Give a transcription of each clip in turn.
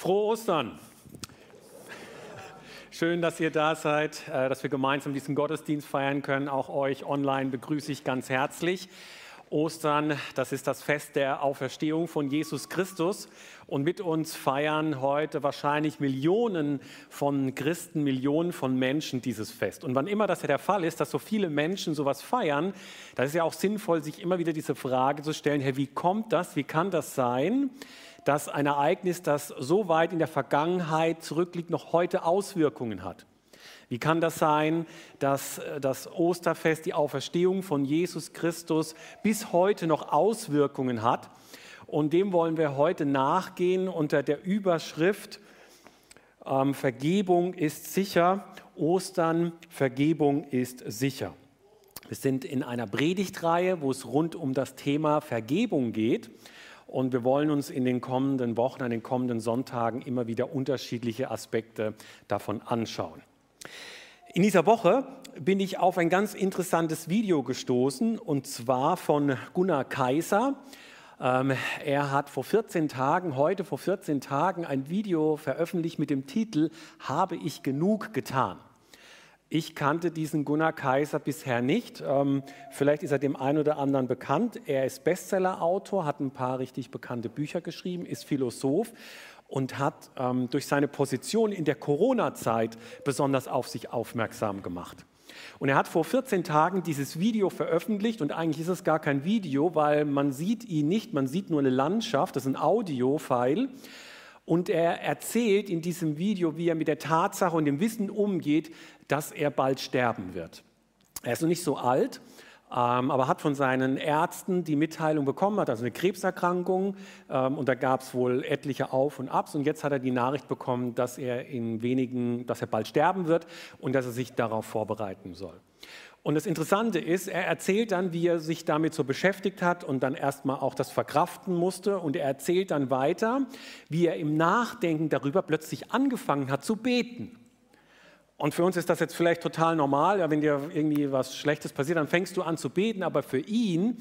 Frohe Ostern! Schön, dass ihr da seid, äh, dass wir gemeinsam diesen Gottesdienst feiern können. Auch euch online begrüße ich ganz herzlich. Ostern, das ist das Fest der Auferstehung von Jesus Christus. Und mit uns feiern heute wahrscheinlich Millionen von Christen, Millionen von Menschen dieses Fest. Und wann immer das ja der Fall ist, dass so viele Menschen sowas feiern, da ist ja auch sinnvoll, sich immer wieder diese Frage zu stellen, hey, wie kommt das, wie kann das sein? Dass ein Ereignis, das so weit in der Vergangenheit zurückliegt, noch heute Auswirkungen hat. Wie kann das sein, dass äh, das Osterfest, die Auferstehung von Jesus Christus bis heute noch Auswirkungen hat? Und dem wollen wir heute nachgehen unter der Überschrift ähm, Vergebung ist sicher, Ostern, Vergebung ist sicher. Wir sind in einer Predigtreihe, wo es rund um das Thema Vergebung geht. Und wir wollen uns in den kommenden Wochen, an den kommenden Sonntagen immer wieder unterschiedliche Aspekte davon anschauen. In dieser Woche bin ich auf ein ganz interessantes Video gestoßen und zwar von Gunnar Kaiser. Ähm, er hat vor 14 Tagen, heute vor 14 Tagen, ein Video veröffentlicht mit dem Titel Habe ich genug getan? Ich kannte diesen Gunnar Kaiser bisher nicht. Ähm, vielleicht ist er dem einen oder anderen bekannt. Er ist Bestsellerautor, hat ein paar richtig bekannte Bücher geschrieben, ist Philosoph und hat ähm, durch seine Position in der Corona-Zeit besonders auf sich aufmerksam gemacht. Und er hat vor 14 Tagen dieses Video veröffentlicht und eigentlich ist es gar kein Video, weil man sieht ihn nicht, man sieht nur eine Landschaft, das ist ein Audio-File. Und er erzählt in diesem Video, wie er mit der Tatsache und dem Wissen umgeht, dass er bald sterben wird. Er ist noch nicht so alt, ähm, aber hat von seinen Ärzten die Mitteilung bekommen, hat also eine Krebserkrankung ähm, und da gab es wohl etliche Auf und Abs und jetzt hat er die Nachricht bekommen, dass er in wenigen, dass er bald sterben wird und dass er sich darauf vorbereiten soll. Und das Interessante ist, er erzählt dann, wie er sich damit so beschäftigt hat und dann erstmal auch das verkraften musste. Und er erzählt dann weiter, wie er im Nachdenken darüber plötzlich angefangen hat zu beten. Und für uns ist das jetzt vielleicht total normal. Ja, wenn dir irgendwie was Schlechtes passiert, dann fängst du an zu beten. Aber für ihn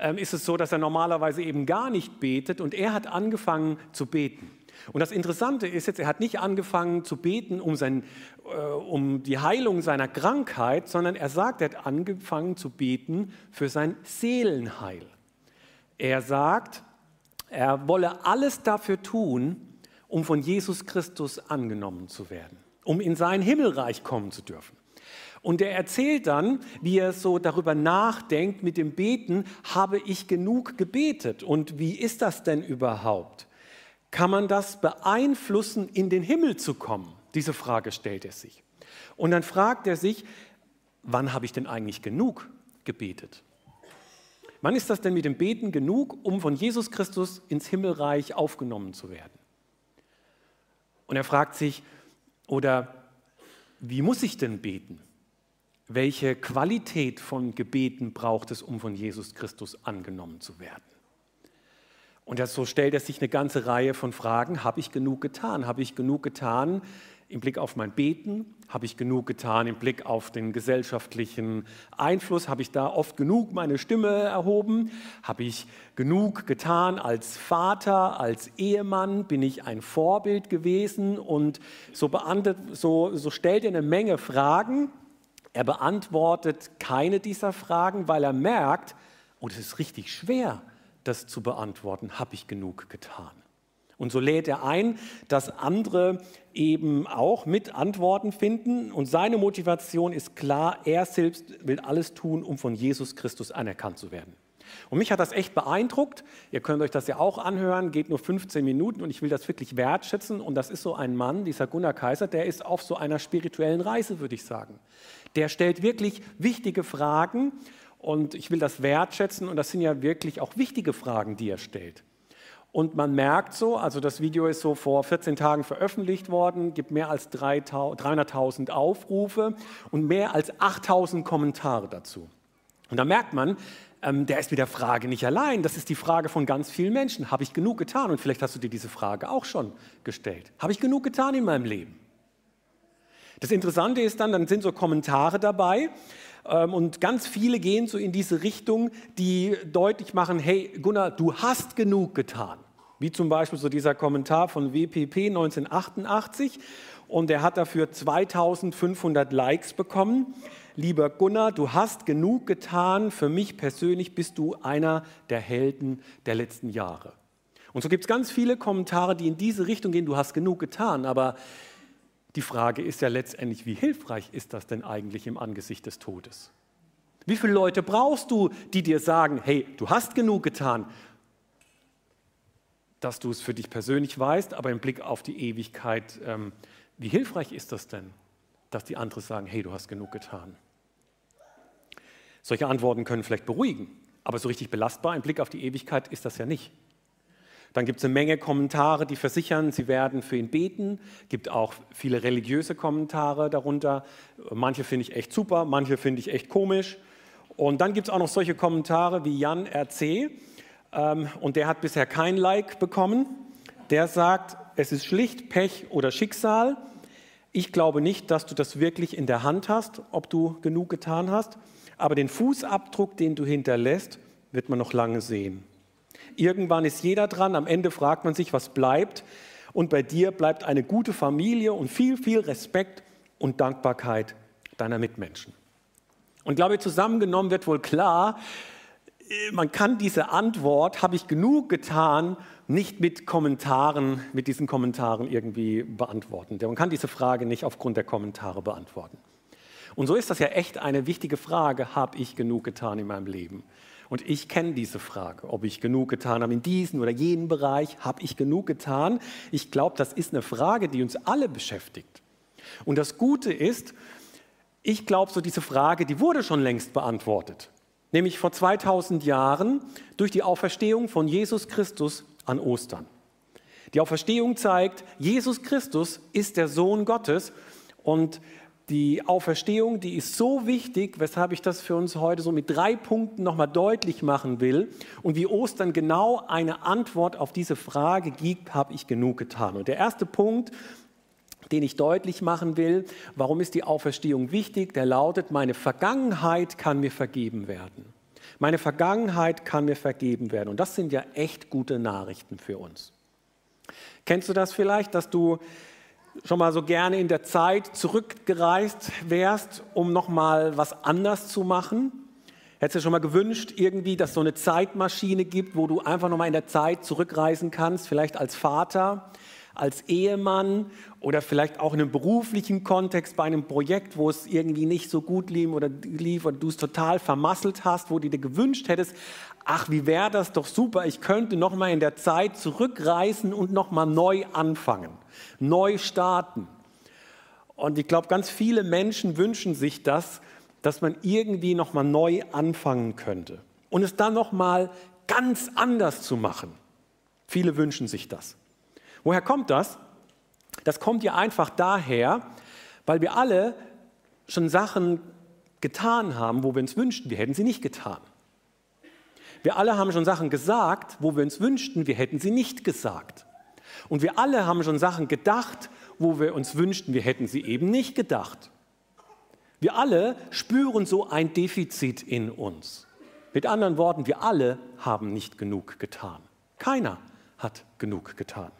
ähm, ist es so, dass er normalerweise eben gar nicht betet. Und er hat angefangen zu beten. Und das Interessante ist jetzt, er hat nicht angefangen zu beten um, sein, äh, um die Heilung seiner Krankheit, sondern er sagt, er hat angefangen zu beten für sein Seelenheil. Er sagt, er wolle alles dafür tun, um von Jesus Christus angenommen zu werden, um in sein Himmelreich kommen zu dürfen. Und er erzählt dann, wie er so darüber nachdenkt mit dem Beten, habe ich genug gebetet und wie ist das denn überhaupt? Kann man das beeinflussen, in den Himmel zu kommen? Diese Frage stellt er sich. Und dann fragt er sich, wann habe ich denn eigentlich genug gebetet? Wann ist das denn mit dem Beten genug, um von Jesus Christus ins Himmelreich aufgenommen zu werden? Und er fragt sich, oder wie muss ich denn beten? Welche Qualität von Gebeten braucht es, um von Jesus Christus angenommen zu werden? Und so stellt er sich eine ganze Reihe von Fragen. Habe ich genug getan? Habe ich genug getan im Blick auf mein Beten? Habe ich genug getan im Blick auf den gesellschaftlichen Einfluss? Habe ich da oft genug meine Stimme erhoben? Habe ich genug getan als Vater, als Ehemann? Bin ich ein Vorbild gewesen? Und so, so, so stellt er eine Menge Fragen. Er beantwortet keine dieser Fragen, weil er merkt, und oh, es ist richtig schwer, das zu beantworten, habe ich genug getan? Und so lädt er ein, dass andere eben auch mit Antworten finden. Und seine Motivation ist klar, er selbst will alles tun, um von Jesus Christus anerkannt zu werden. Und mich hat das echt beeindruckt. Ihr könnt euch das ja auch anhören, geht nur 15 Minuten und ich will das wirklich wertschätzen. Und das ist so ein Mann, dieser Gunnar Kaiser, der ist auf so einer spirituellen Reise, würde ich sagen. Der stellt wirklich wichtige Fragen und ich will das wertschätzen und das sind ja wirklich auch wichtige Fragen, die er stellt. Und man merkt so, also das Video ist so vor 14 Tagen veröffentlicht worden, gibt mehr als 300.000 Aufrufe und mehr als 8.000 Kommentare dazu. Und da merkt man, ähm, der ist mit der Frage nicht allein. Das ist die Frage von ganz vielen Menschen. Habe ich genug getan? Und vielleicht hast du dir diese Frage auch schon gestellt. Habe ich genug getan in meinem Leben? Das Interessante ist dann, dann sind so Kommentare dabei, und ganz viele gehen so in diese Richtung, die deutlich machen, hey Gunnar, du hast genug getan. Wie zum Beispiel so dieser Kommentar von WPP 1988 und er hat dafür 2500 Likes bekommen. Lieber Gunnar, du hast genug getan. Für mich persönlich bist du einer der Helden der letzten Jahre. Und so gibt es ganz viele Kommentare, die in diese Richtung gehen. Du hast genug getan, aber die Frage ist ja letztendlich, wie hilfreich ist das denn eigentlich im Angesicht des Todes? Wie viele Leute brauchst du, die dir sagen, hey, du hast genug getan, dass du es für dich persönlich weißt, aber im Blick auf die Ewigkeit, ähm, wie hilfreich ist das denn, dass die anderen sagen, hey, du hast genug getan? Solche Antworten können vielleicht beruhigen, aber so richtig belastbar im Blick auf die Ewigkeit ist das ja nicht. Dann gibt es eine Menge Kommentare, die versichern, sie werden für ihn beten. Es gibt auch viele religiöse Kommentare darunter. Manche finde ich echt super, manche finde ich echt komisch. Und dann gibt es auch noch solche Kommentare wie Jan RC. Ähm, und der hat bisher kein Like bekommen. Der sagt, es ist schlicht Pech oder Schicksal. Ich glaube nicht, dass du das wirklich in der Hand hast, ob du genug getan hast. Aber den Fußabdruck, den du hinterlässt, wird man noch lange sehen. Irgendwann ist jeder dran, am Ende fragt man sich, was bleibt. Und bei dir bleibt eine gute Familie und viel, viel Respekt und Dankbarkeit deiner Mitmenschen. Und ich glaube, zusammengenommen wird wohl klar, man kann diese Antwort, habe ich genug getan, nicht mit Kommentaren, mit diesen Kommentaren irgendwie beantworten. Man kann diese Frage nicht aufgrund der Kommentare beantworten. Und so ist das ja echt eine wichtige Frage, habe ich genug getan in meinem Leben? Und ich kenne diese Frage, ob ich genug getan habe in diesem oder jenen Bereich, habe ich genug getan? Ich glaube, das ist eine Frage, die uns alle beschäftigt. Und das Gute ist, ich glaube, so diese Frage, die wurde schon längst beantwortet. Nämlich vor 2000 Jahren durch die Auferstehung von Jesus Christus an Ostern. Die Auferstehung zeigt, Jesus Christus ist der Sohn Gottes und die Auferstehung, die ist so wichtig, weshalb ich das für uns heute so mit drei Punkten nochmal deutlich machen will. Und wie Ostern genau eine Antwort auf diese Frage gibt, habe ich genug getan. Und der erste Punkt, den ich deutlich machen will, warum ist die Auferstehung wichtig, der lautet, meine Vergangenheit kann mir vergeben werden. Meine Vergangenheit kann mir vergeben werden. Und das sind ja echt gute Nachrichten für uns. Kennst du das vielleicht, dass du schon mal so gerne in der Zeit zurückgereist wärst, um noch mal was anders zu machen? Hättest du schon mal gewünscht, irgendwie, dass es so eine Zeitmaschine gibt, wo du einfach noch mal in der Zeit zurückreisen kannst, vielleicht als Vater, als Ehemann oder vielleicht auch in einem beruflichen Kontext bei einem Projekt, wo es irgendwie nicht so gut lief oder, lief oder du es total vermasselt hast, wo du dir gewünscht hättest, ach, wie wäre das doch super, ich könnte noch mal in der Zeit zurückreisen und noch mal neu anfangen neu starten. Und ich glaube, ganz viele Menschen wünschen sich das, dass man irgendwie nochmal neu anfangen könnte und es dann nochmal ganz anders zu machen. Viele wünschen sich das. Woher kommt das? Das kommt ja einfach daher, weil wir alle schon Sachen getan haben, wo wir uns wünschten, wir hätten sie nicht getan. Wir alle haben schon Sachen gesagt, wo wir uns wünschten, wir hätten sie nicht gesagt. Und wir alle haben schon Sachen gedacht, wo wir uns wünschten, wir hätten sie eben nicht gedacht. Wir alle spüren so ein Defizit in uns. Mit anderen Worten, wir alle haben nicht genug getan. Keiner hat genug getan.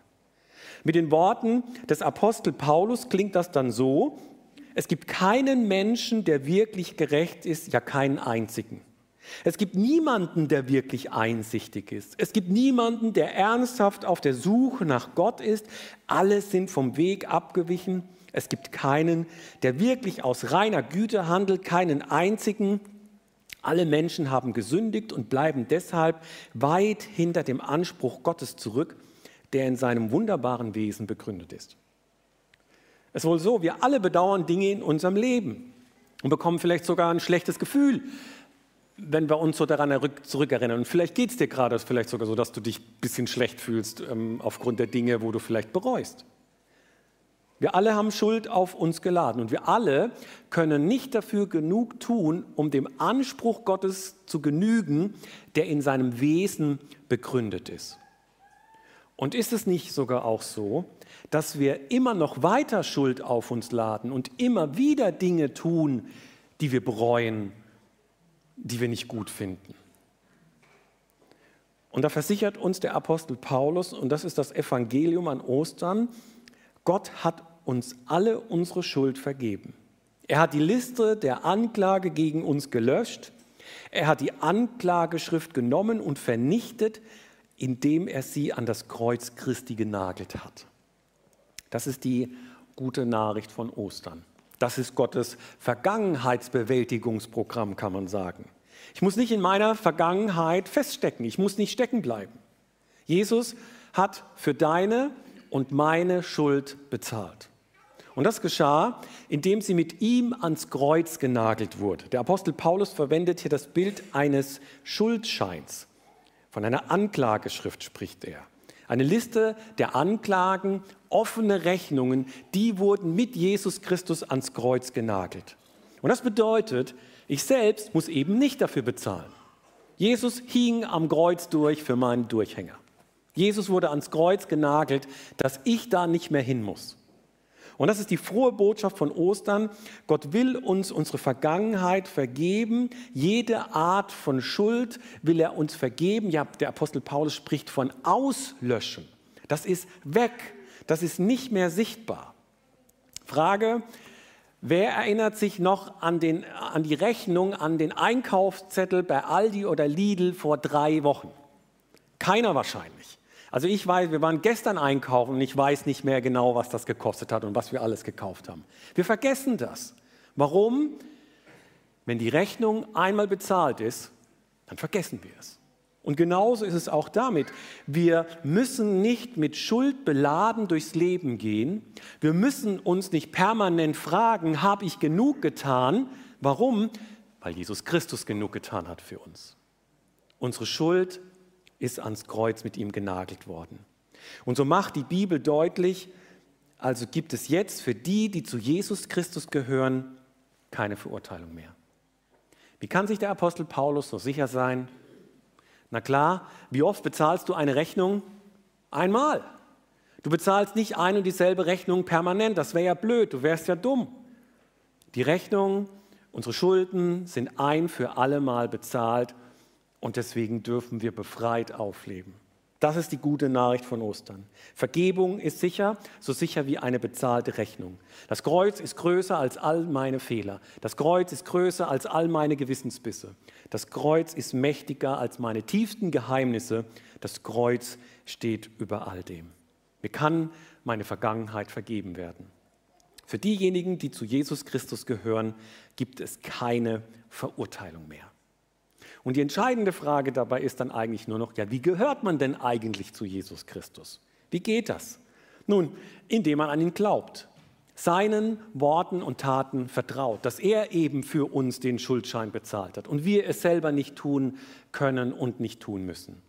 Mit den Worten des Apostel Paulus klingt das dann so, es gibt keinen Menschen, der wirklich gerecht ist, ja keinen einzigen. Es gibt niemanden, der wirklich einsichtig ist. Es gibt niemanden, der ernsthaft auf der Suche nach Gott ist. Alle sind vom Weg abgewichen. Es gibt keinen, der wirklich aus reiner Güte handelt, keinen einzigen. Alle Menschen haben gesündigt und bleiben deshalb weit hinter dem Anspruch Gottes zurück, der in seinem wunderbaren Wesen begründet ist. Es ist wohl so, wir alle bedauern Dinge in unserem Leben und bekommen vielleicht sogar ein schlechtes Gefühl, wenn wir uns so daran zurückerinnern, und vielleicht geht es dir gerade vielleicht sogar so, dass du dich ein bisschen schlecht fühlst ähm, aufgrund der Dinge, wo du vielleicht bereust. Wir alle haben Schuld auf uns geladen und wir alle können nicht dafür genug tun, um dem Anspruch Gottes zu genügen, der in seinem Wesen begründet ist. Und ist es nicht sogar auch so, dass wir immer noch weiter Schuld auf uns laden und immer wieder Dinge tun, die wir bereuen die wir nicht gut finden. Und da versichert uns der Apostel Paulus, und das ist das Evangelium an Ostern, Gott hat uns alle unsere Schuld vergeben. Er hat die Liste der Anklage gegen uns gelöscht. Er hat die Anklageschrift genommen und vernichtet, indem er sie an das Kreuz Christi genagelt hat. Das ist die gute Nachricht von Ostern. Das ist Gottes Vergangenheitsbewältigungsprogramm, kann man sagen. Ich muss nicht in meiner Vergangenheit feststecken. Ich muss nicht stecken bleiben. Jesus hat für deine und meine Schuld bezahlt. Und das geschah, indem sie mit ihm ans Kreuz genagelt wurde. Der Apostel Paulus verwendet hier das Bild eines Schuldscheins. Von einer Anklageschrift spricht er. Eine Liste der Anklagen, offene Rechnungen, die wurden mit Jesus Christus ans Kreuz genagelt. Und das bedeutet, ich selbst muss eben nicht dafür bezahlen. Jesus hing am Kreuz durch für meinen Durchhänger. Jesus wurde ans Kreuz genagelt, dass ich da nicht mehr hin muss. Und das ist die frohe Botschaft von Ostern. Gott will uns unsere Vergangenheit vergeben. Jede Art von Schuld will er uns vergeben. Ja, der Apostel Paulus spricht von Auslöschen. Das ist weg. Das ist nicht mehr sichtbar. Frage, wer erinnert sich noch an, den, an die Rechnung, an den Einkaufszettel bei Aldi oder Lidl vor drei Wochen? Keiner wahrscheinlich. Also ich weiß, wir waren gestern einkaufen und ich weiß nicht mehr genau, was das gekostet hat und was wir alles gekauft haben. Wir vergessen das. Warum? Wenn die Rechnung einmal bezahlt ist, dann vergessen wir es. Und genauso ist es auch damit. Wir müssen nicht mit Schuld beladen durchs Leben gehen. Wir müssen uns nicht permanent fragen, habe ich genug getan? Warum? Weil Jesus Christus genug getan hat für uns. Unsere Schuld ist ans Kreuz mit ihm genagelt worden. Und so macht die Bibel deutlich, also gibt es jetzt für die, die zu Jesus Christus gehören, keine Verurteilung mehr. Wie kann sich der Apostel Paulus so sicher sein? Na klar, wie oft bezahlst du eine Rechnung? Einmal. Du bezahlst nicht ein und dieselbe Rechnung permanent, das wäre ja blöd, du wärst ja dumm. Die Rechnung, unsere Schulden sind ein für alle Mal bezahlt und deswegen dürfen wir befreit aufleben. Das ist die gute Nachricht von Ostern. Vergebung ist sicher, so sicher wie eine bezahlte Rechnung. Das Kreuz ist größer als all meine Fehler. Das Kreuz ist größer als all meine Gewissensbisse. Das Kreuz ist mächtiger als meine tiefsten Geheimnisse. Das Kreuz steht über all dem. Mir kann meine Vergangenheit vergeben werden. Für diejenigen, die zu Jesus Christus gehören, gibt es keine Verurteilung mehr. Und die entscheidende Frage dabei ist dann eigentlich nur noch, ja, wie gehört man denn eigentlich zu Jesus Christus? Wie geht das? Nun, indem man an ihn glaubt, seinen Worten und Taten vertraut, dass er eben für uns den Schuldschein bezahlt hat und wir es selber nicht tun können und nicht tun müssen.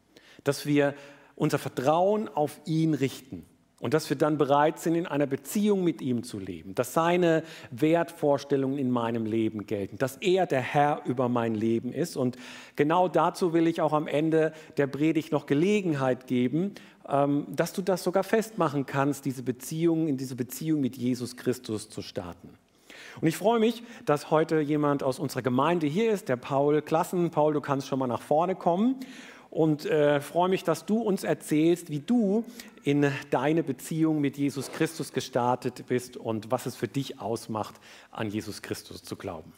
Dass wir unser Vertrauen auf ihn richten und dass wir dann bereit sind, in einer Beziehung mit ihm zu leben, dass seine Wertvorstellungen in meinem Leben gelten, dass er der Herr über mein Leben ist. Und genau dazu will ich auch am Ende der Predigt noch Gelegenheit geben, ähm, dass du das sogar festmachen kannst, diese Beziehung, in diese Beziehung mit Jesus Christus zu starten. Und ich freue mich, dass heute jemand aus unserer Gemeinde hier ist, der Paul Klassen. Paul, du kannst schon mal nach vorne kommen und äh, freue mich, dass du uns erzählst, wie du in deine Beziehung mit Jesus Christus gestartet bist und was es für dich ausmacht, an Jesus Christus zu glauben.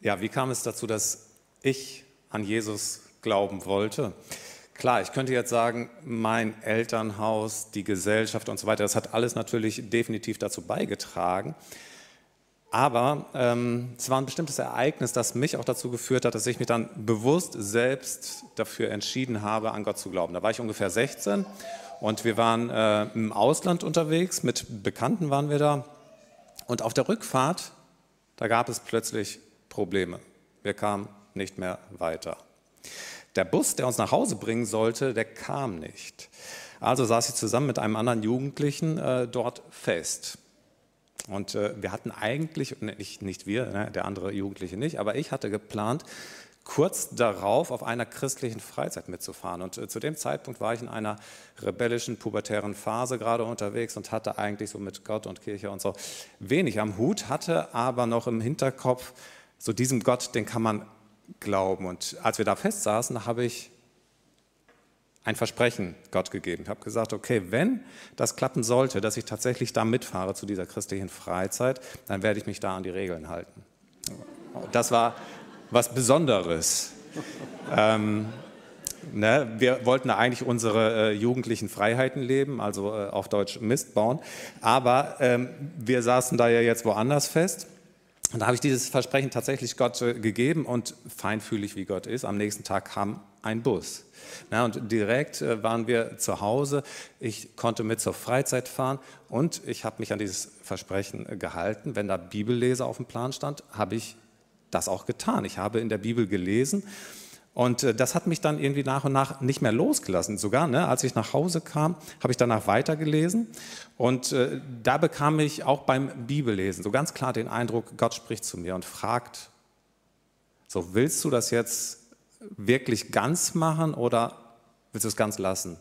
Ja, wie kam es dazu, dass ich an Jesus glauben wollte? Klar, ich könnte jetzt sagen, mein Elternhaus, die Gesellschaft und so weiter, das hat alles natürlich definitiv dazu beigetragen. Aber ähm, es war ein bestimmtes Ereignis, das mich auch dazu geführt hat, dass ich mich dann bewusst selbst dafür entschieden habe, an Gott zu glauben. Da war ich ungefähr 16 und wir waren äh, im Ausland unterwegs, mit Bekannten waren wir da. Und auf der Rückfahrt, da gab es plötzlich Probleme. Wir kamen nicht mehr weiter. Der Bus, der uns nach Hause bringen sollte, der kam nicht. Also saß ich zusammen mit einem anderen Jugendlichen äh, dort fest. Und äh, wir hatten eigentlich, nicht, nicht wir, ne, der andere Jugendliche nicht, aber ich hatte geplant, kurz darauf auf einer christlichen Freizeit mitzufahren. Und äh, zu dem Zeitpunkt war ich in einer rebellischen, pubertären Phase gerade unterwegs und hatte eigentlich so mit Gott und Kirche und so wenig am Hut, hatte aber noch im Hinterkopf, so diesem Gott, den kann man glauben. Und als wir da festsaßen, habe ich ein Versprechen Gott gegeben. Ich habe gesagt, okay, wenn das klappen sollte, dass ich tatsächlich da mitfahre zu dieser christlichen Freizeit, dann werde ich mich da an die Regeln halten. Das war was Besonderes. ähm, ne, wir wollten eigentlich unsere äh, jugendlichen Freiheiten leben, also äh, auf Deutsch Mist bauen, aber ähm, wir saßen da ja jetzt woanders fest. Und da habe ich dieses Versprechen tatsächlich Gott äh, gegeben und feinfühlig wie Gott ist, am nächsten Tag kam ein Bus. Ja, und direkt äh, waren wir zu Hause. Ich konnte mit zur Freizeit fahren und ich habe mich an dieses Versprechen äh, gehalten. Wenn da Bibellese auf dem Plan stand, habe ich das auch getan. Ich habe in der Bibel gelesen und äh, das hat mich dann irgendwie nach und nach nicht mehr losgelassen. Sogar, ne, als ich nach Hause kam, habe ich danach weitergelesen. Und äh, da bekam ich auch beim Bibellesen so ganz klar den Eindruck, Gott spricht zu mir und fragt, so willst du das jetzt wirklich ganz machen oder willst du es ganz lassen?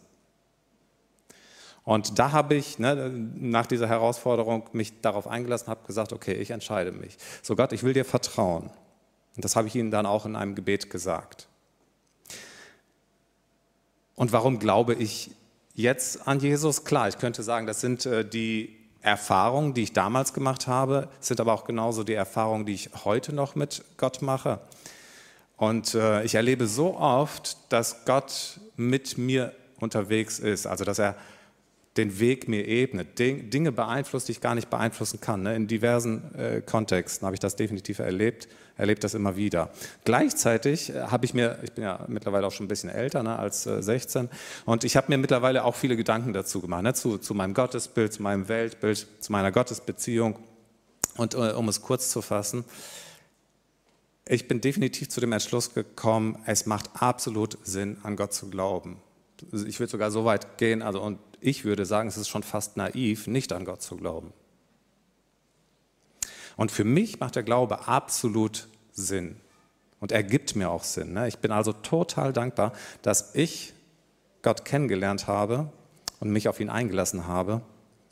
Und da habe ich ne, nach dieser Herausforderung mich darauf eingelassen, habe gesagt, okay, ich entscheide mich. So Gott, ich will dir vertrauen. Und das habe ich ihnen dann auch in einem Gebet gesagt. Und warum glaube ich jetzt an Jesus? Klar, ich könnte sagen, das sind äh, die Erfahrungen, die ich damals gemacht habe, sind aber auch genauso die Erfahrungen, die ich heute noch mit Gott mache. Und äh, ich erlebe so oft, dass Gott mit mir unterwegs ist, also dass er den Weg mir ebnet, Dinge beeinflusst, die ich gar nicht beeinflussen kann. Ne? In diversen äh, Kontexten habe ich das definitiv erlebt, erlebe das immer wieder. Gleichzeitig äh, habe ich mir, ich bin ja mittlerweile auch schon ein bisschen älter ne, als 16, und ich habe mir mittlerweile auch viele Gedanken dazu gemacht, ne, zu, zu meinem Gottesbild, zu meinem Weltbild, zu meiner Gottesbeziehung. Und um es kurz zu fassen, ich bin definitiv zu dem Entschluss gekommen, es macht absolut Sinn, an Gott zu glauben. Ich würde sogar so weit gehen, also und ich würde sagen, es ist schon fast naiv, nicht an Gott zu glauben. Und für mich macht der Glaube absolut Sinn. Und er gibt mir auch Sinn. Ne? Ich bin also total dankbar, dass ich Gott kennengelernt habe und mich auf ihn eingelassen habe,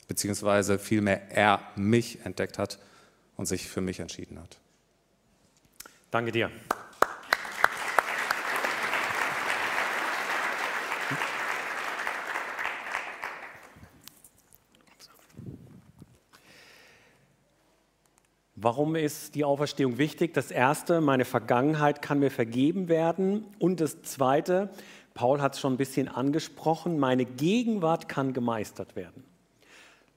beziehungsweise vielmehr er mich entdeckt hat und sich für mich entschieden hat. Danke dir. Warum ist die Auferstehung wichtig? Das Erste, meine Vergangenheit kann mir vergeben werden. Und das Zweite, Paul hat es schon ein bisschen angesprochen, meine Gegenwart kann gemeistert werden.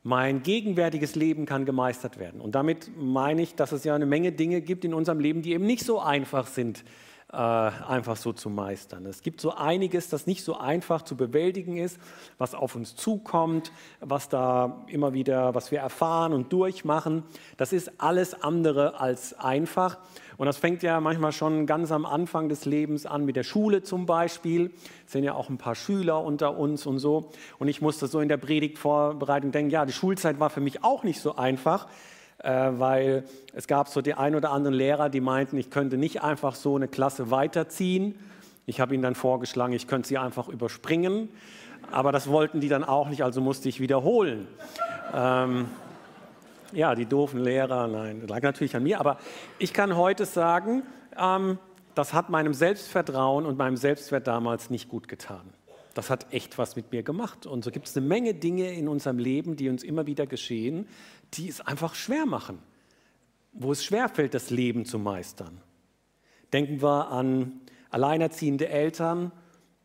Mein gegenwärtiges Leben kann gemeistert werden. Und damit meine ich, dass es ja eine Menge Dinge gibt in unserem Leben, die eben nicht so einfach sind, äh, einfach so zu meistern. Es gibt so einiges, das nicht so einfach zu bewältigen ist, was auf uns zukommt, was da immer wieder, was wir erfahren und durchmachen. Das ist alles andere als einfach. Und das fängt ja manchmal schon ganz am Anfang des Lebens an, mit der Schule zum Beispiel. Es sind ja auch ein paar Schüler unter uns und so. Und ich musste so in der Predigtvorbereitung denken, ja, die Schulzeit war für mich auch nicht so einfach, weil es gab so die ein oder anderen Lehrer, die meinten, ich könnte nicht einfach so eine Klasse weiterziehen. Ich habe ihnen dann vorgeschlagen, ich könnte sie einfach überspringen. Aber das wollten die dann auch nicht, also musste ich wiederholen. Ähm, ja, die doofen Lehrer, nein, das lag natürlich an mir. Aber ich kann heute sagen, ähm, das hat meinem Selbstvertrauen und meinem Selbstwert damals nicht gut getan. Das hat echt was mit mir gemacht. Und so gibt es eine Menge Dinge in unserem Leben, die uns immer wieder geschehen, die es einfach schwer machen, wo es schwerfällt, das Leben zu meistern. Denken wir an alleinerziehende Eltern,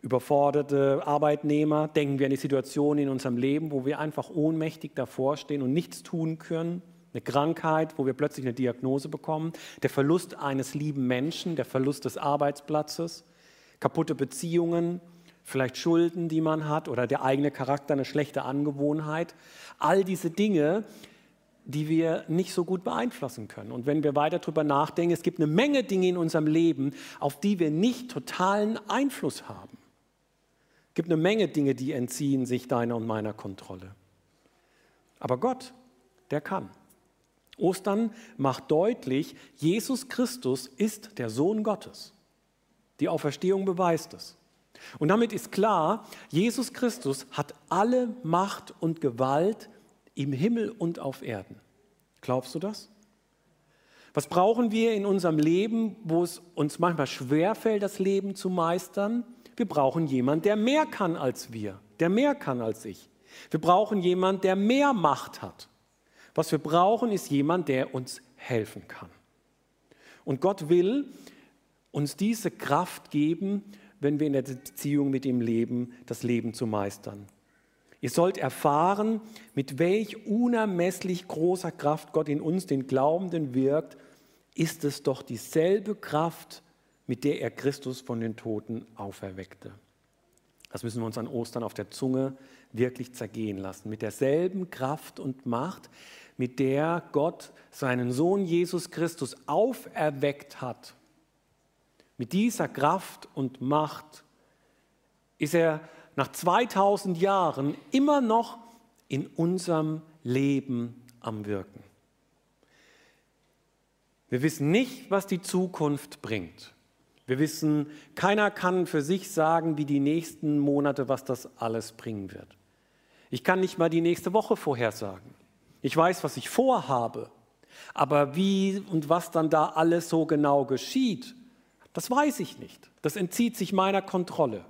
überforderte Arbeitnehmer, denken wir an die Situation in unserem Leben, wo wir einfach ohnmächtig davor stehen und nichts tun können, eine Krankheit, wo wir plötzlich eine Diagnose bekommen, der Verlust eines lieben Menschen, der Verlust des Arbeitsplatzes, kaputte Beziehungen, vielleicht Schulden, die man hat oder der eigene Charakter, eine schlechte Angewohnheit. All diese Dinge, die wir nicht so gut beeinflussen können. Und wenn wir weiter darüber nachdenken, es gibt eine Menge Dinge in unserem Leben, auf die wir nicht totalen Einfluss haben. Es gibt eine Menge Dinge, die entziehen sich deiner und meiner Kontrolle. Aber Gott, der kann. Ostern macht deutlich, Jesus Christus ist der Sohn Gottes. Die Auferstehung beweist es. Und damit ist klar, Jesus Christus hat alle Macht und Gewalt im Himmel und auf Erden. Glaubst du das? Was brauchen wir in unserem Leben, wo es uns manchmal schwerfällt, das Leben zu meistern? Wir brauchen jemanden, der mehr kann als wir, der mehr kann als ich. Wir brauchen jemanden, der mehr Macht hat. Was wir brauchen, ist jemand, der uns helfen kann. Und Gott will uns diese Kraft geben, wenn wir in der Beziehung mit ihm leben, das Leben zu meistern. Ihr sollt erfahren, mit welch unermesslich großer Kraft Gott in uns, den Glaubenden, wirkt, ist es doch dieselbe Kraft, mit der er Christus von den Toten auferweckte. Das müssen wir uns an Ostern auf der Zunge wirklich zergehen lassen. Mit derselben Kraft und Macht, mit der Gott seinen Sohn Jesus Christus auferweckt hat. Mit dieser Kraft und Macht ist er nach 2000 Jahren immer noch in unserem Leben am Wirken. Wir wissen nicht, was die Zukunft bringt. Wir wissen, keiner kann für sich sagen, wie die nächsten Monate, was das alles bringen wird. Ich kann nicht mal die nächste Woche vorhersagen. Ich weiß, was ich vorhabe, aber wie und was dann da alles so genau geschieht, das weiß ich nicht. Das entzieht sich meiner Kontrolle.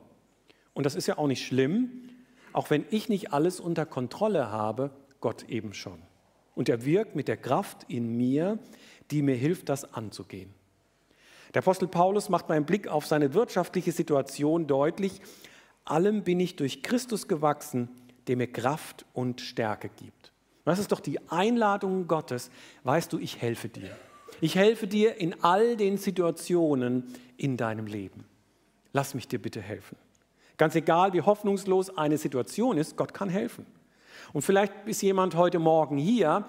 Und das ist ja auch nicht schlimm, auch wenn ich nicht alles unter Kontrolle habe, Gott eben schon. Und er wirkt mit der Kraft in mir, die mir hilft, das anzugehen. Der Apostel Paulus macht beim Blick auf seine wirtschaftliche Situation deutlich, allem bin ich durch Christus gewachsen, der mir Kraft und Stärke gibt. Das ist doch die Einladung Gottes. Weißt du, ich helfe dir. Ich helfe dir in all den Situationen in deinem Leben. Lass mich dir bitte helfen. Ganz egal, wie hoffnungslos eine Situation ist, Gott kann helfen. Und vielleicht ist jemand heute Morgen hier,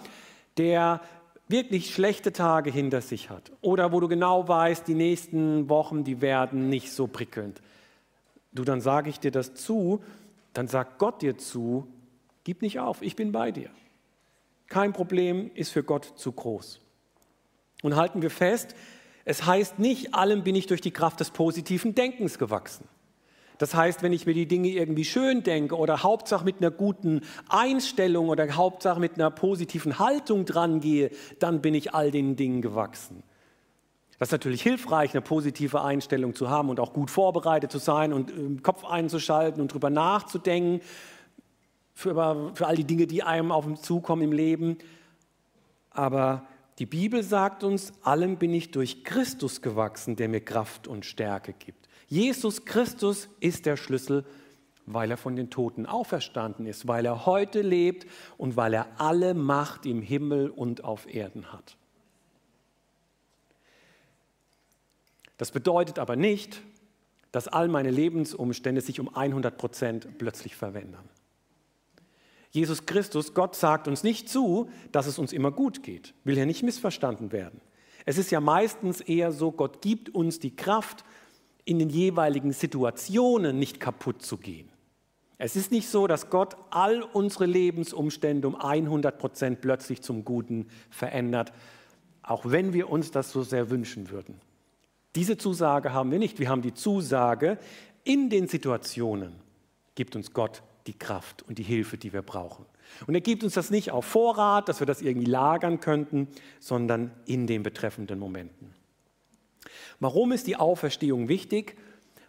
der wirklich schlechte Tage hinter sich hat oder wo du genau weißt, die nächsten Wochen, die werden nicht so prickelnd. Du, dann sage ich dir das zu, dann sagt Gott dir zu, gib nicht auf, ich bin bei dir. Kein Problem ist für Gott zu groß. Und halten wir fest, es heißt nicht, allem bin ich durch die Kraft des positiven Denkens gewachsen. Das heißt, wenn ich mir die Dinge irgendwie schön denke oder Hauptsache mit einer guten Einstellung oder Hauptsache mit einer positiven Haltung dran gehe, dann bin ich all den Dingen gewachsen. Das ist natürlich hilfreich, eine positive Einstellung zu haben und auch gut vorbereitet zu sein und im Kopf einzuschalten und darüber nachzudenken, für, für all die Dinge, die einem auf uns zukommen im Leben. Aber die Bibel sagt uns, allem bin ich durch Christus gewachsen, der mir Kraft und Stärke gibt. Jesus Christus ist der Schlüssel, weil er von den Toten auferstanden ist, weil er heute lebt und weil er alle Macht im Himmel und auf Erden hat. Das bedeutet aber nicht, dass all meine Lebensumstände sich um 100 Prozent plötzlich verändern. Jesus Christus, Gott sagt uns nicht zu, dass es uns immer gut geht, will ja nicht missverstanden werden. Es ist ja meistens eher so, Gott gibt uns die Kraft, in den jeweiligen Situationen nicht kaputt zu gehen. Es ist nicht so, dass Gott all unsere Lebensumstände um 100 Prozent plötzlich zum Guten verändert, auch wenn wir uns das so sehr wünschen würden. Diese Zusage haben wir nicht. Wir haben die Zusage, in den Situationen gibt uns Gott die Kraft und die Hilfe, die wir brauchen. Und er gibt uns das nicht auf Vorrat, dass wir das irgendwie lagern könnten, sondern in den betreffenden Momenten. Warum ist die Auferstehung wichtig?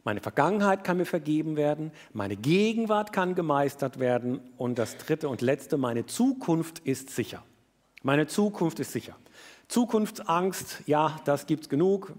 Meine Vergangenheit kann mir vergeben werden, meine Gegenwart kann gemeistert werden und das dritte und letzte, meine Zukunft ist sicher. Meine Zukunft ist sicher. Zukunftsangst, ja, das gibt es genug.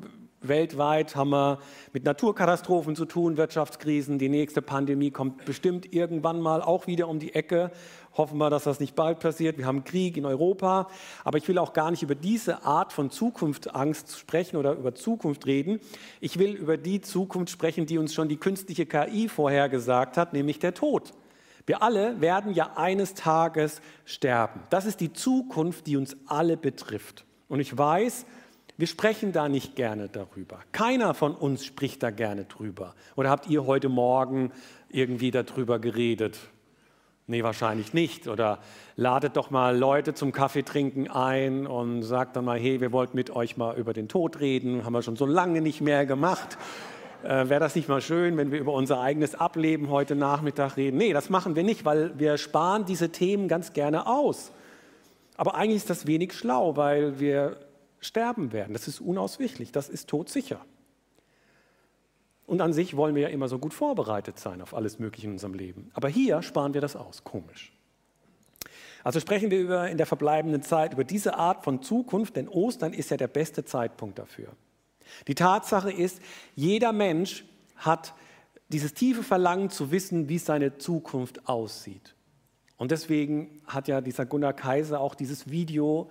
Weltweit haben wir mit Naturkatastrophen zu tun, Wirtschaftskrisen. Die nächste Pandemie kommt bestimmt irgendwann mal auch wieder um die Ecke. Hoffen wir, dass das nicht bald passiert. Wir haben Krieg in Europa. Aber ich will auch gar nicht über diese Art von Zukunftsangst sprechen oder über Zukunft reden. Ich will über die Zukunft sprechen, die uns schon die künstliche KI vorhergesagt hat, nämlich der Tod. Wir alle werden ja eines Tages sterben. Das ist die Zukunft, die uns alle betrifft. Und ich weiß, wir sprechen da nicht gerne darüber. Keiner von uns spricht da gerne drüber. Oder habt ihr heute Morgen irgendwie darüber geredet? Nee, wahrscheinlich nicht. Oder ladet doch mal Leute zum Kaffeetrinken ein und sagt dann mal, hey, wir wollten mit euch mal über den Tod reden, haben wir schon so lange nicht mehr gemacht. Äh, Wäre das nicht mal schön, wenn wir über unser eigenes Ableben heute Nachmittag reden? Nee, das machen wir nicht, weil wir sparen diese Themen ganz gerne aus. Aber eigentlich ist das wenig schlau, weil wir sterben werden. Das ist unausweichlich, das ist todsicher. Und an sich wollen wir ja immer so gut vorbereitet sein auf alles Mögliche in unserem Leben. Aber hier sparen wir das aus. Komisch. Also sprechen wir über, in der verbleibenden Zeit über diese Art von Zukunft, denn Ostern ist ja der beste Zeitpunkt dafür. Die Tatsache ist, jeder Mensch hat dieses tiefe Verlangen zu wissen, wie seine Zukunft aussieht. Und deswegen hat ja dieser Gunnar Kaiser auch dieses Video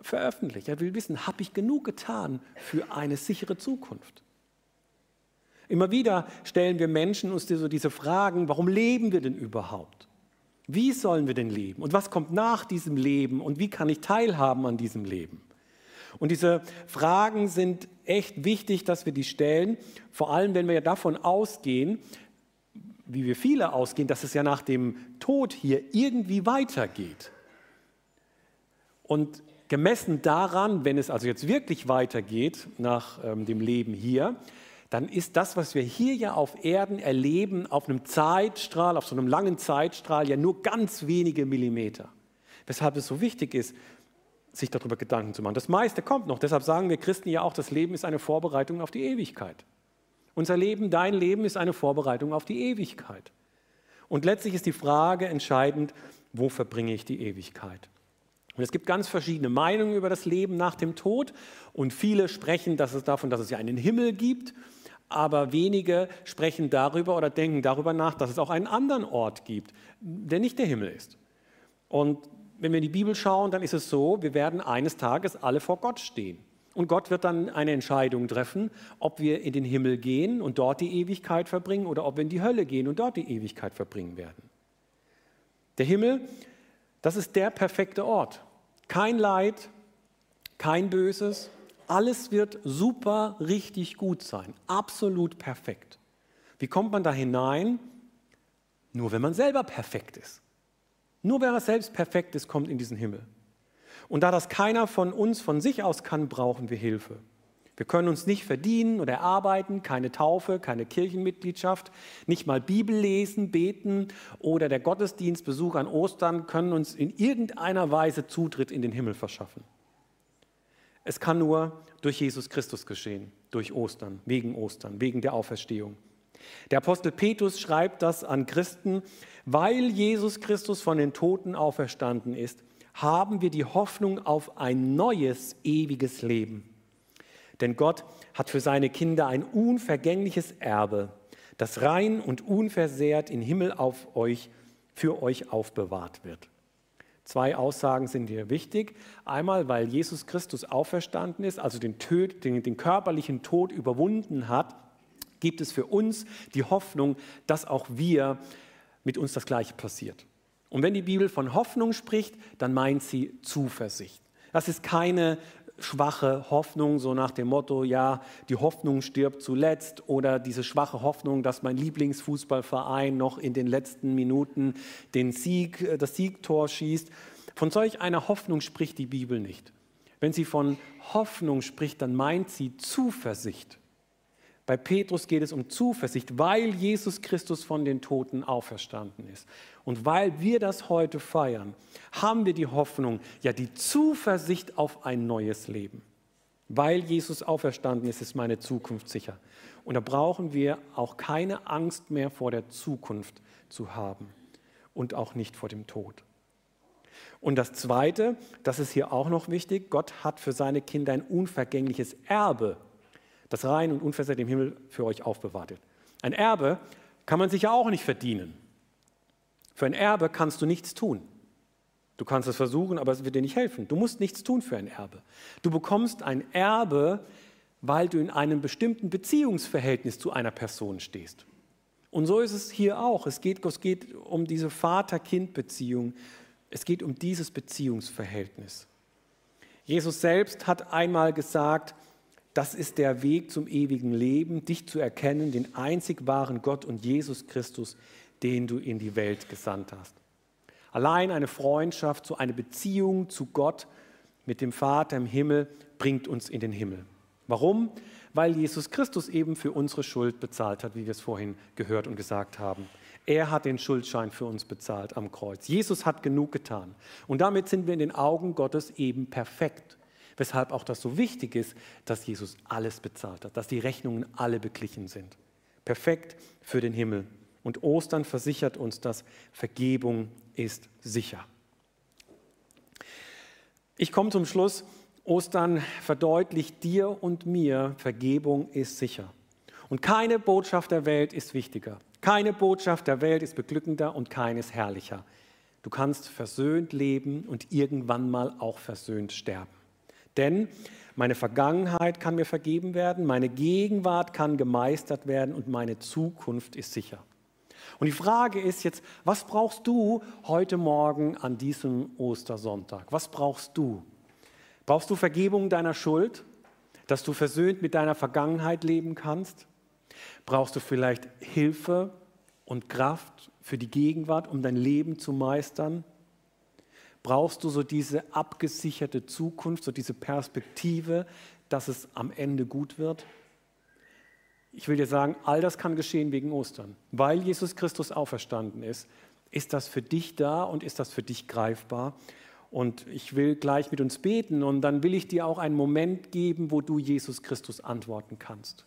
veröffentlicht. Er will wissen, habe ich genug getan für eine sichere Zukunft? Immer wieder stellen wir Menschen uns so diese Fragen, warum leben wir denn überhaupt? Wie sollen wir denn leben? Und was kommt nach diesem Leben? Und wie kann ich teilhaben an diesem Leben? Und diese Fragen sind echt wichtig, dass wir die stellen, vor allem wenn wir ja davon ausgehen, wie wir viele ausgehen, dass es ja nach dem Tod hier irgendwie weitergeht. Und gemessen daran, wenn es also jetzt wirklich weitergeht nach ähm, dem Leben hier, dann ist das, was wir hier ja auf Erden erleben, auf einem Zeitstrahl, auf so einem langen Zeitstrahl, ja nur ganz wenige Millimeter. Weshalb es so wichtig ist, sich darüber Gedanken zu machen. Das meiste kommt noch. Deshalb sagen wir Christen ja auch, das Leben ist eine Vorbereitung auf die Ewigkeit. Unser Leben, dein Leben ist eine Vorbereitung auf die Ewigkeit. Und letztlich ist die Frage entscheidend, wo verbringe ich die Ewigkeit? Und es gibt ganz verschiedene Meinungen über das Leben nach dem Tod und viele sprechen dass es davon, dass es ja einen Himmel gibt aber wenige sprechen darüber oder denken darüber nach, dass es auch einen anderen Ort gibt, der nicht der Himmel ist. Und wenn wir in die Bibel schauen, dann ist es so, wir werden eines Tages alle vor Gott stehen. Und Gott wird dann eine Entscheidung treffen, ob wir in den Himmel gehen und dort die Ewigkeit verbringen oder ob wir in die Hölle gehen und dort die Ewigkeit verbringen werden. Der Himmel, das ist der perfekte Ort. Kein Leid, kein Böses, alles wird super, richtig gut sein, absolut perfekt. Wie kommt man da hinein? Nur wenn man selber perfekt ist. Nur wer selbst perfekt ist, kommt in diesen Himmel. Und da das keiner von uns von sich aus kann, brauchen wir Hilfe. Wir können uns nicht verdienen oder erarbeiten, keine Taufe, keine Kirchenmitgliedschaft, nicht mal Bibel lesen, beten oder der Gottesdienstbesuch an Ostern können uns in irgendeiner Weise Zutritt in den Himmel verschaffen. Es kann nur durch Jesus Christus geschehen, durch Ostern, wegen Ostern, wegen der Auferstehung. Der Apostel Petrus schreibt das an Christen, weil Jesus Christus von den Toten auferstanden ist, haben wir die Hoffnung auf ein neues, ewiges Leben. Denn Gott hat für seine Kinder ein unvergängliches Erbe, das rein und unversehrt im Himmel auf euch, für euch aufbewahrt wird. Zwei Aussagen sind hier wichtig. Einmal, weil Jesus Christus auferstanden ist, also den, Tod, den, den körperlichen Tod überwunden hat, gibt es für uns die Hoffnung, dass auch wir mit uns das Gleiche passiert. Und wenn die Bibel von Hoffnung spricht, dann meint sie Zuversicht. Das ist keine schwache Hoffnung, so nach dem Motto, ja, die Hoffnung stirbt zuletzt oder diese schwache Hoffnung, dass mein Lieblingsfußballverein noch in den letzten Minuten den Sieg, äh, das Siegtor schießt. Von solch einer Hoffnung spricht die Bibel nicht. Wenn sie von Hoffnung spricht, dann meint sie Zuversicht. Bei Petrus geht es um Zuversicht, weil Jesus Christus von den Toten auferstanden ist. Und weil wir das heute feiern, haben wir die Hoffnung, ja die Zuversicht auf ein neues Leben. Weil Jesus auferstanden ist, ist meine Zukunft sicher. Und da brauchen wir auch keine Angst mehr vor der Zukunft zu haben und auch nicht vor dem Tod. Und das Zweite, das ist hier auch noch wichtig, Gott hat für seine Kinder ein unvergängliches Erbe, das rein und unversehrt im Himmel für euch aufbewahrt Ein Erbe kann man sich ja auch nicht verdienen. Für ein Erbe kannst du nichts tun. Du kannst es versuchen, aber es wird dir nicht helfen. Du musst nichts tun für ein Erbe. Du bekommst ein Erbe, weil du in einem bestimmten Beziehungsverhältnis zu einer Person stehst. Und so ist es hier auch. Es geht, es geht um diese Vater-Kind-Beziehung. Es geht um dieses Beziehungsverhältnis. Jesus selbst hat einmal gesagt, das ist der Weg zum ewigen Leben, dich zu erkennen, den einzig wahren Gott und Jesus Christus, den du in die Welt gesandt hast. Allein eine Freundschaft, so eine Beziehung zu Gott mit dem Vater im Himmel bringt uns in den Himmel. Warum? Weil Jesus Christus eben für unsere Schuld bezahlt hat, wie wir es vorhin gehört und gesagt haben. Er hat den Schuldschein für uns bezahlt am Kreuz. Jesus hat genug getan. Und damit sind wir in den Augen Gottes eben perfekt. Weshalb auch das so wichtig ist, dass Jesus alles bezahlt hat, dass die Rechnungen alle beglichen sind. perfekt für den Himmel. Und Ostern versichert uns, dass Vergebung ist sicher. Ich komme zum Schluss. Ostern verdeutlicht dir und mir, Vergebung ist sicher. Und keine Botschaft der Welt ist wichtiger. Keine Botschaft der Welt ist beglückender und keines herrlicher. Du kannst versöhnt leben und irgendwann mal auch versöhnt sterben. Denn meine Vergangenheit kann mir vergeben werden, meine Gegenwart kann gemeistert werden und meine Zukunft ist sicher. Und die Frage ist jetzt, was brauchst du heute Morgen an diesem Ostersonntag? Was brauchst du? Brauchst du Vergebung deiner Schuld, dass du versöhnt mit deiner Vergangenheit leben kannst? Brauchst du vielleicht Hilfe und Kraft für die Gegenwart, um dein Leben zu meistern? Brauchst du so diese abgesicherte Zukunft, so diese Perspektive, dass es am Ende gut wird? Ich will dir sagen, all das kann geschehen wegen Ostern. Weil Jesus Christus auferstanden ist, ist das für dich da und ist das für dich greifbar. Und ich will gleich mit uns beten und dann will ich dir auch einen Moment geben, wo du Jesus Christus antworten kannst.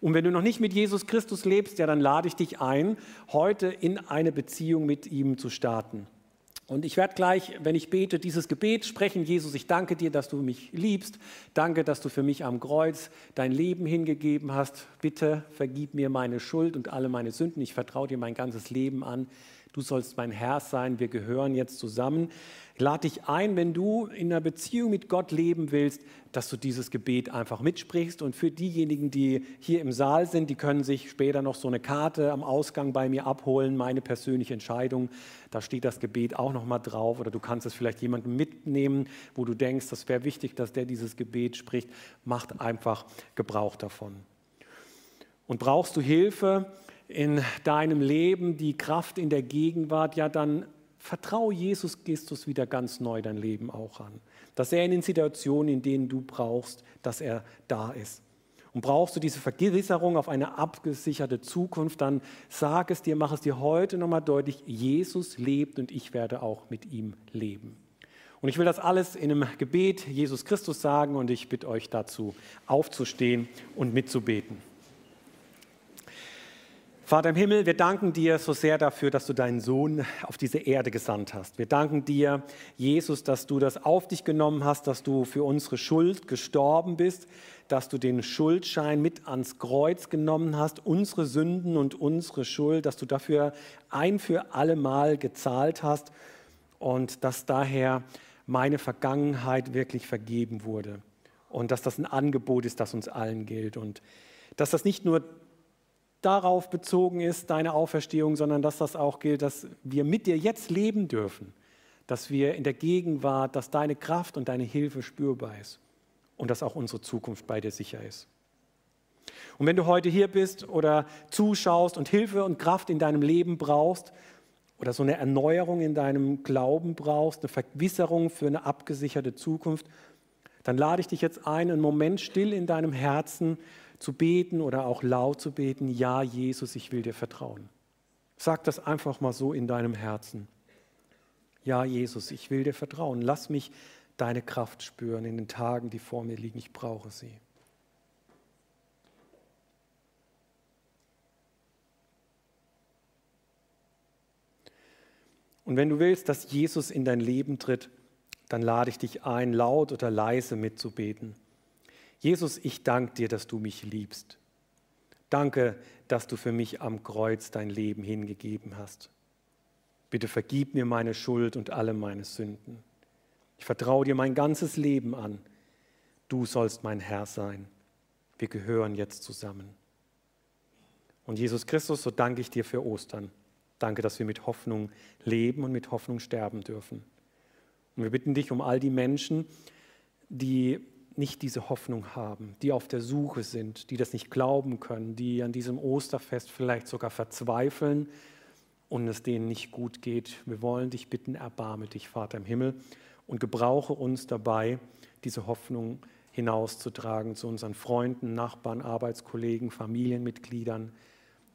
Und wenn du noch nicht mit Jesus Christus lebst, ja, dann lade ich dich ein, heute in eine Beziehung mit ihm zu starten. Und ich werde gleich, wenn ich bete, dieses Gebet sprechen. Jesus, ich danke dir, dass du mich liebst. Danke, dass du für mich am Kreuz dein Leben hingegeben hast. Bitte vergib mir meine Schuld und alle meine Sünden. Ich vertraue dir mein ganzes Leben an. Du sollst mein Herr sein. Wir gehören jetzt zusammen lade dich ein, wenn du in einer Beziehung mit Gott leben willst, dass du dieses Gebet einfach mitsprichst. Und für diejenigen, die hier im Saal sind, die können sich später noch so eine Karte am Ausgang bei mir abholen, meine persönliche Entscheidung. Da steht das Gebet auch noch mal drauf. Oder du kannst es vielleicht jemandem mitnehmen, wo du denkst, das wäre wichtig, dass der dieses Gebet spricht. Macht einfach Gebrauch davon. Und brauchst du Hilfe in deinem Leben, die Kraft in der Gegenwart, ja dann vertraue Jesus Christus wieder ganz neu dein Leben auch an. Dass er in den Situationen, in denen du brauchst, dass er da ist. Und brauchst du diese Vergewisserung auf eine abgesicherte Zukunft, dann sag es dir, mach es dir heute nochmal deutlich, Jesus lebt und ich werde auch mit ihm leben. Und ich will das alles in einem Gebet Jesus Christus sagen und ich bitte euch dazu aufzustehen und mitzubeten. Vater im Himmel, wir danken dir so sehr dafür, dass du deinen Sohn auf diese Erde gesandt hast. Wir danken dir, Jesus, dass du das auf dich genommen hast, dass du für unsere Schuld gestorben bist, dass du den Schuldschein mit ans Kreuz genommen hast, unsere Sünden und unsere Schuld, dass du dafür ein für alle Mal gezahlt hast und dass daher meine Vergangenheit wirklich vergeben wurde und dass das ein Angebot ist, das uns allen gilt und dass das nicht nur darauf bezogen ist, deine Auferstehung, sondern dass das auch gilt, dass wir mit dir jetzt leben dürfen, dass wir in der Gegenwart, dass deine Kraft und deine Hilfe spürbar ist und dass auch unsere Zukunft bei dir sicher ist. Und wenn du heute hier bist oder zuschaust und Hilfe und Kraft in deinem Leben brauchst oder so eine Erneuerung in deinem Glauben brauchst, eine Vergewisserung für eine abgesicherte Zukunft, dann lade ich dich jetzt ein, einen Moment still in deinem Herzen zu beten oder auch laut zu beten, ja Jesus, ich will dir vertrauen. Sag das einfach mal so in deinem Herzen. Ja Jesus, ich will dir vertrauen. Lass mich deine Kraft spüren in den Tagen, die vor mir liegen. Ich brauche sie. Und wenn du willst, dass Jesus in dein Leben tritt, dann lade ich dich ein, laut oder leise mitzubeten. Jesus, ich danke dir, dass du mich liebst. Danke, dass du für mich am Kreuz dein Leben hingegeben hast. Bitte vergib mir meine Schuld und alle meine Sünden. Ich vertraue dir mein ganzes Leben an. Du sollst mein Herr sein. Wir gehören jetzt zusammen. Und Jesus Christus, so danke ich dir für Ostern. Danke, dass wir mit Hoffnung leben und mit Hoffnung sterben dürfen. Und wir bitten dich um all die Menschen, die nicht diese Hoffnung haben, die auf der Suche sind, die das nicht glauben können, die an diesem Osterfest vielleicht sogar verzweifeln und es denen nicht gut geht. Wir wollen dich bitten, erbarme dich, Vater im Himmel, und gebrauche uns dabei, diese Hoffnung hinauszutragen zu unseren Freunden, Nachbarn, Arbeitskollegen, Familienmitgliedern.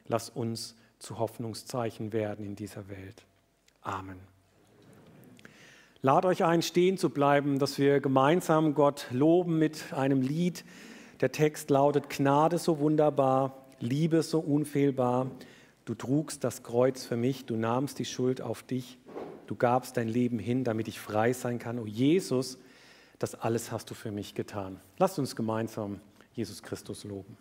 Lass uns zu Hoffnungszeichen werden in dieser Welt. Amen. Lad euch ein, stehen zu bleiben, dass wir gemeinsam Gott loben mit einem Lied. Der Text lautet Gnade so wunderbar, Liebe so unfehlbar. Du trugst das Kreuz für mich, du nahmst die Schuld auf dich, du gabst dein Leben hin, damit ich frei sein kann. Oh Jesus, das alles hast du für mich getan. Lasst uns gemeinsam Jesus Christus loben.